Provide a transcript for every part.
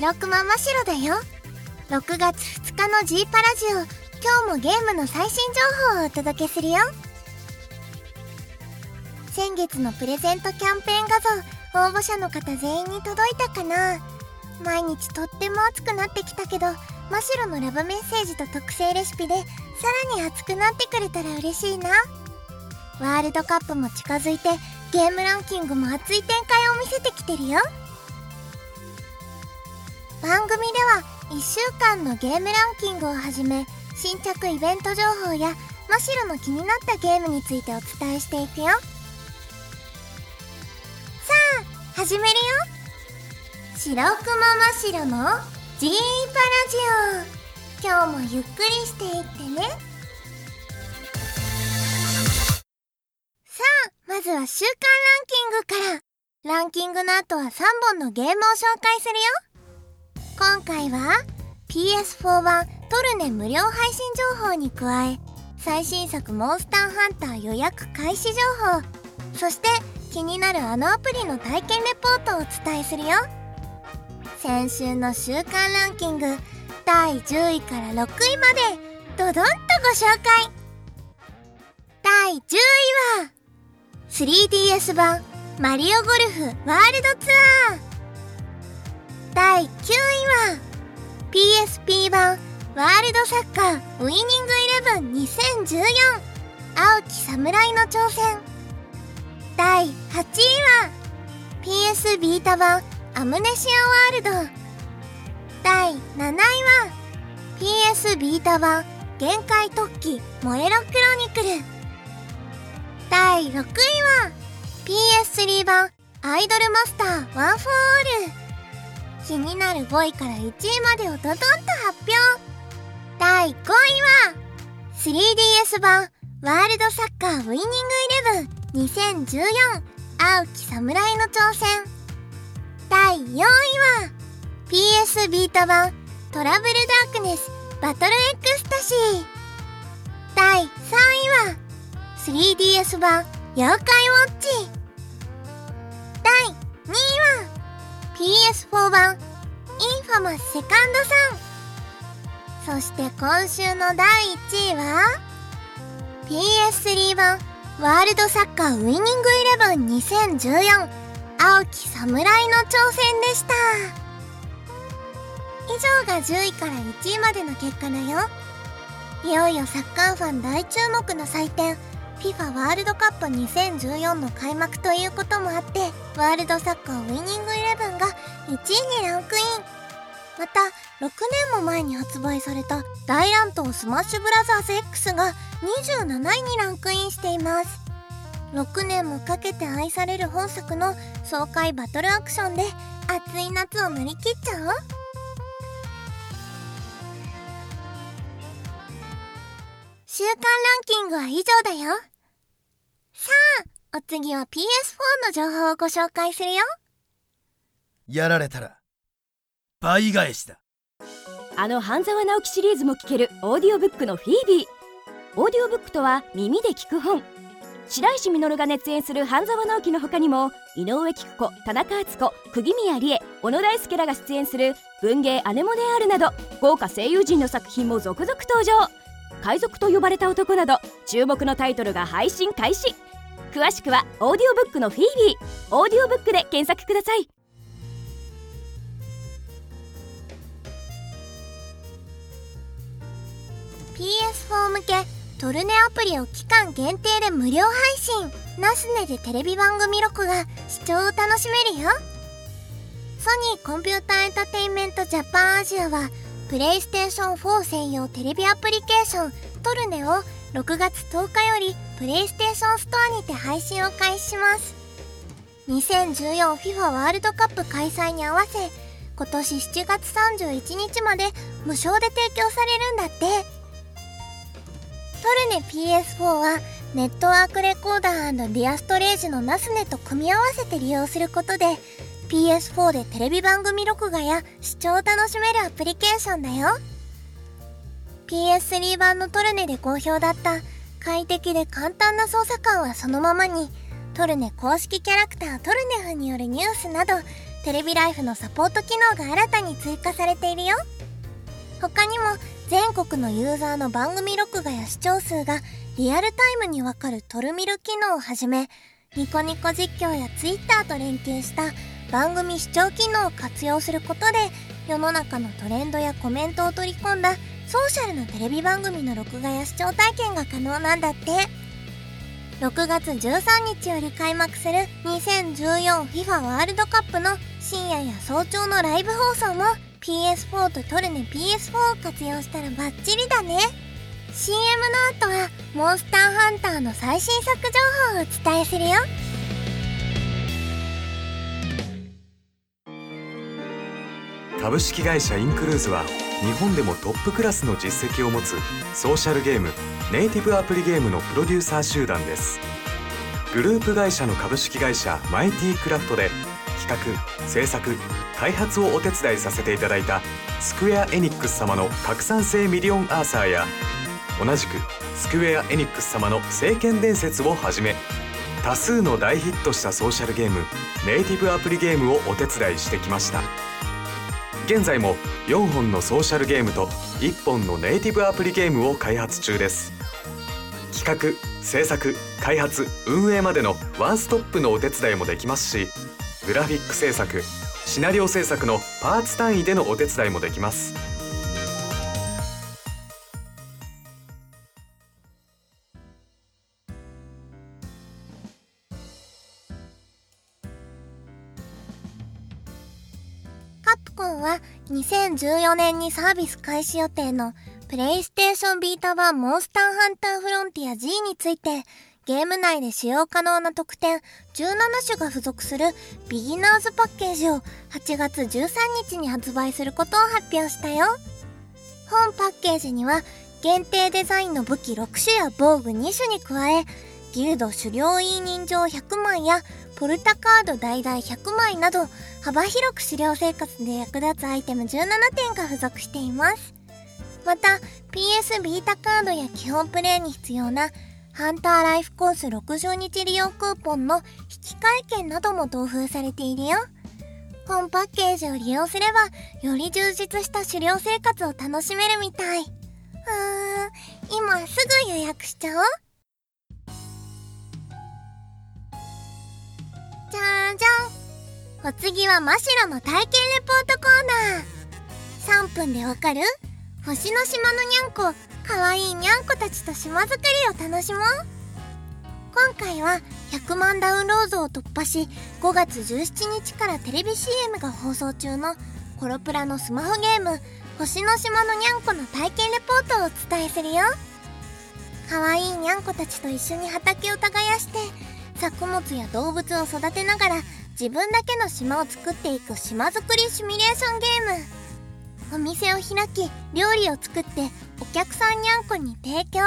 白熊真白だよ。6月2日の G パラジオ。今日もゲームの最新情報をお届けするよ。先月のプレゼントキャンペーン画像応募者の方全員に届いたかな？毎日とっても暑くなってきたけど真白のラブメッセージと特製レシピでさらに熱くなってくれたら嬉しいな。ワールドカップも近づいてゲームランキングも熱い展開を見せてきてるよ。番組では1週間のゲームランキングをはじめ新着イベント情報や真っ白の気になったゲームについてお伝えしていくよさあ始めるよ白熊真っ白の G パラジオ今日もゆっくりしていってねさあまずは週間ランキングから。ランキングの後は3本のゲームを紹介するよ。今回は PS4 版トルネ無料配信情報に加え、最新作モンスターハンター予約開始情報、そして気になるあのアプリの体験レポートをお伝えするよ。先週の週間ランキング第10位から6位までドドンとご紹介第10位は 3DS 版マリオゴルフワールドツアー第9位は PSP 版ワールドサッカーウイニングイレブン2014青き侍の挑戦。第8位は PS ビータ版アムネシアワールド。第7位は PS ビータ版限界突起燃えろクロニクル。第6位は PS3 版アイドルマスターワンフォーオール。気になる5位から1位までをドドンと発表。第5位は 3DS 版ワールドサッカーウイニングイレブン2014青き侍の挑戦。第4位は PS ビータ版トラブルダークネスバトルエクスタシー。第3位は 3DS 版妖怪ウォッチ。第 PS4 版インファマスセカンドさん。そして今週の第1位は PS3 版ワールドサッカーウイニングイレブン2014青き侍の挑戦でした。以上が10位から1位までの結果だよ。いよいよサッカーファン大注目の祭典 FIFA ワールドカップ2014の開幕ということもあってワールドサッカーウイニングイレブンが1位にランクイン。また6年も前に発売された大乱闘スマッシュブラザーズ X が27位にランクインしています。6年もかけて愛される本作の爽快バトルアクションで暑い夏を乗り切っちゃおう。週間ランキングは以上だよ。さあ、お次は PS4 の情報をご紹介するよ。やられたら、倍返しだ。あの半沢直樹シリーズも聞けるオーディオブックの FeBe。オーディオブックとは耳で聞く本。白石稔が熱演する半沢直樹の他にも井上貴子田中敦子釘宮理恵小野大輔らが出演する文芸あねもねR など豪華声優陣の作品も続々登場海賊と呼ばれた男など注目のタイトルが配信開始詳しくはオーディオブックの FeBe。オーディオブックで検索ください「PS4 向けトルネアプリを期間限定で無料配信。ナスネでテレビ番組録画。視聴を楽しめるよ。ソニーコンピューターエンターテインメントジャパンアジアはプレイステーション4専用テレビアプリケーション。トルネを6月10日よりプレイステーションストアにて配信を開始します。2014FIFA ワールドカップ開催に合わせ今年7月31日まで無償で提供されるんだって。トルネ PS4 はネットワークレコーダーディアストレージのナスネと組み合わせて利用することで PS4 でテレビ番組録画や視聴を楽しめるアプリケーションだよ。PS3 版のトルネで好評だった快適で簡単な操作感はそのままにトルネ公式キャラクタートルネフによるニュースなどテレビライフのサポート機能が新たに追加されているよ。他にも全国のユーザーの番組録画や視聴数がリアルタイムにわかるトルミル機能をはじめニコニコ実況やツイッターと連携した番組視聴機能を活用することで世の中のトレンドやコメントを取り込んだソーシャルのテレビ番組の録画や視聴体験が可能なんだって。6月13日より開幕する 2014FIFA ワールドカップの深夜や早朝のライブ放送も PS4 とトルネ PS4 を活用したらバッチリだね。CM の後はモンスターハンターの最新作情報をお伝えするよ。株式会社インクルーズは日本でもトップクラスの実績を持つソーシャルゲームネイティブアプリゲームのプロデューサー集団です。グループ会社の株式会社マイティクラフトで企画制作開発をお手伝いさせていただいたスクエア・エニックス様の拡散性ミリオンアーサーや同じくスクエア・エニックス様の聖剣伝説をはじめ多数の大ヒットしたソーシャルゲームネイティブアプリゲームをお手伝いしてきました。現在も4本のソーシャルゲームと1本のネイティブアプリゲームを開発中です。企画制作開発運営までのワンストップのお手伝いもできますしグラフィック制作シナリオ制作のパーツ単位でのお手伝いもできます。カプコンは2014年にサービス開始予定のプレイステーションビータ版モンスターハンターフロンティア G についてゲーム内で使用可能な特典17種が付属するビギナーズパッケージを8月13日に発売することを発表したよ。本パッケージには限定デザインの武器6種や防具2種に加えギルド狩猟委任状100枚やポルタカード代々100枚など幅広く狩猟生活で役立つアイテム17点が付属しています。また PS ビータカードや基本プレイに必要なハンターライフコース60日利用クーポンの引換券なども同封されているよ。本パッケージを利用すればより充実した狩猟生活を楽しめるみたい。うーん今すぐ予約しちゃおう。お次はマシロの体験レポートコーナー。3分でわかる？星の島のにゃんこかわいいにゃんこたちと島作りを楽しもう。今回は100万ダウンロードを突破し5月17日からテレビ CM が放送中のコロプラのスマホゲーム星の島のにゃんこの体験レポートをお伝えするよ。かわいいにゃんこたちと一緒に畑を耕して作物や動物を育てながら自分だけの島を作っていく島作りシミュレーションゲーム。お店を開き料理を作ってお客さんにゃんこに提供。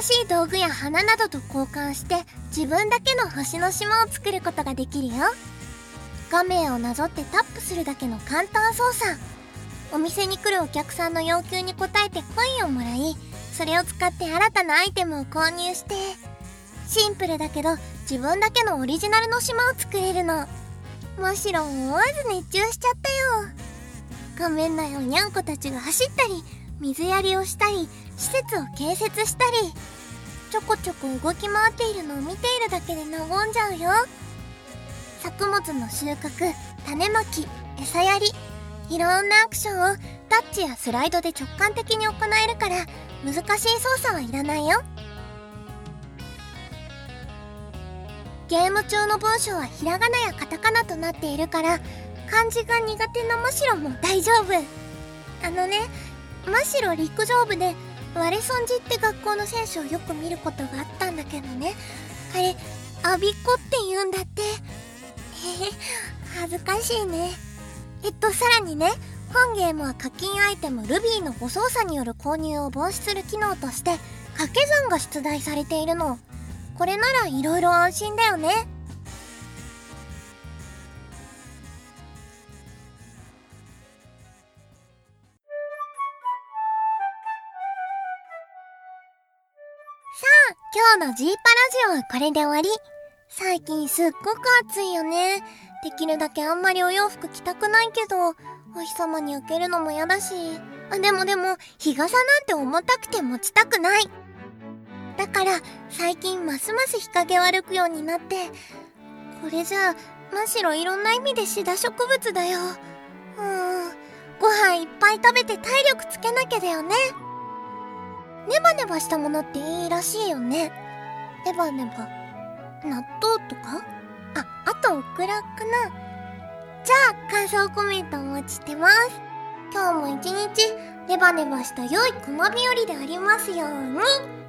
新しい道具や花などと交換して自分だけの星の島を作ることができるよ。画面をなぞってタップするだけの簡単操作。お店に来るお客さんの要求に応えてコインをもらいそれを使って新たなアイテムを購入して。シンプルだけど自分だけのオリジナルの島を作れるの。むしろ思わず熱中しちゃったよ。画面内をにゃんこたちが走ったり水やりをしたり施設を建設したり。ちょこちょこ動き回っているのを見ているだけで和んじゃうよ。作物の収穫種まき餌やりいろんなアクションをタッチやスライドで直感的に行えるから難しい操作はいらないよ。ゲーム中の文章はひらがなやカタカナとなっているから漢字が苦手なマシロも大丈夫。あのねマシロ陸上部でワレソンジって学校の選手をよく見ることがあったんだけどね。あれアビコって言うんだって。へへ恥ずかしいね。えっとさらにね本ゲームは課金アイテムルビーの誤操作による購入を防止する機能として掛け算が出題されているの。これなら色々安心だよね。さあ今日の G パラジオはこれで終わり。最近すっごく暑いよね。できるだけあんまりお洋服着たくないけどお日様に焼けるのも嫌だし。あでもでも日傘なんて重たくて持ちたくない。だから最近ますます日陰を歩くようになってこれじゃあむしろいろんな意味でシダ植物だよ。うん。ご飯いっぱい食べて体力つけなきゃだよね。ネバネバしたものっていいらしいよね。ネバネバ。納豆とか？ああとオクラかな。じゃあ感想コメントお待ちしてます。今日も一日ネバネバした良い熊日和でありますように。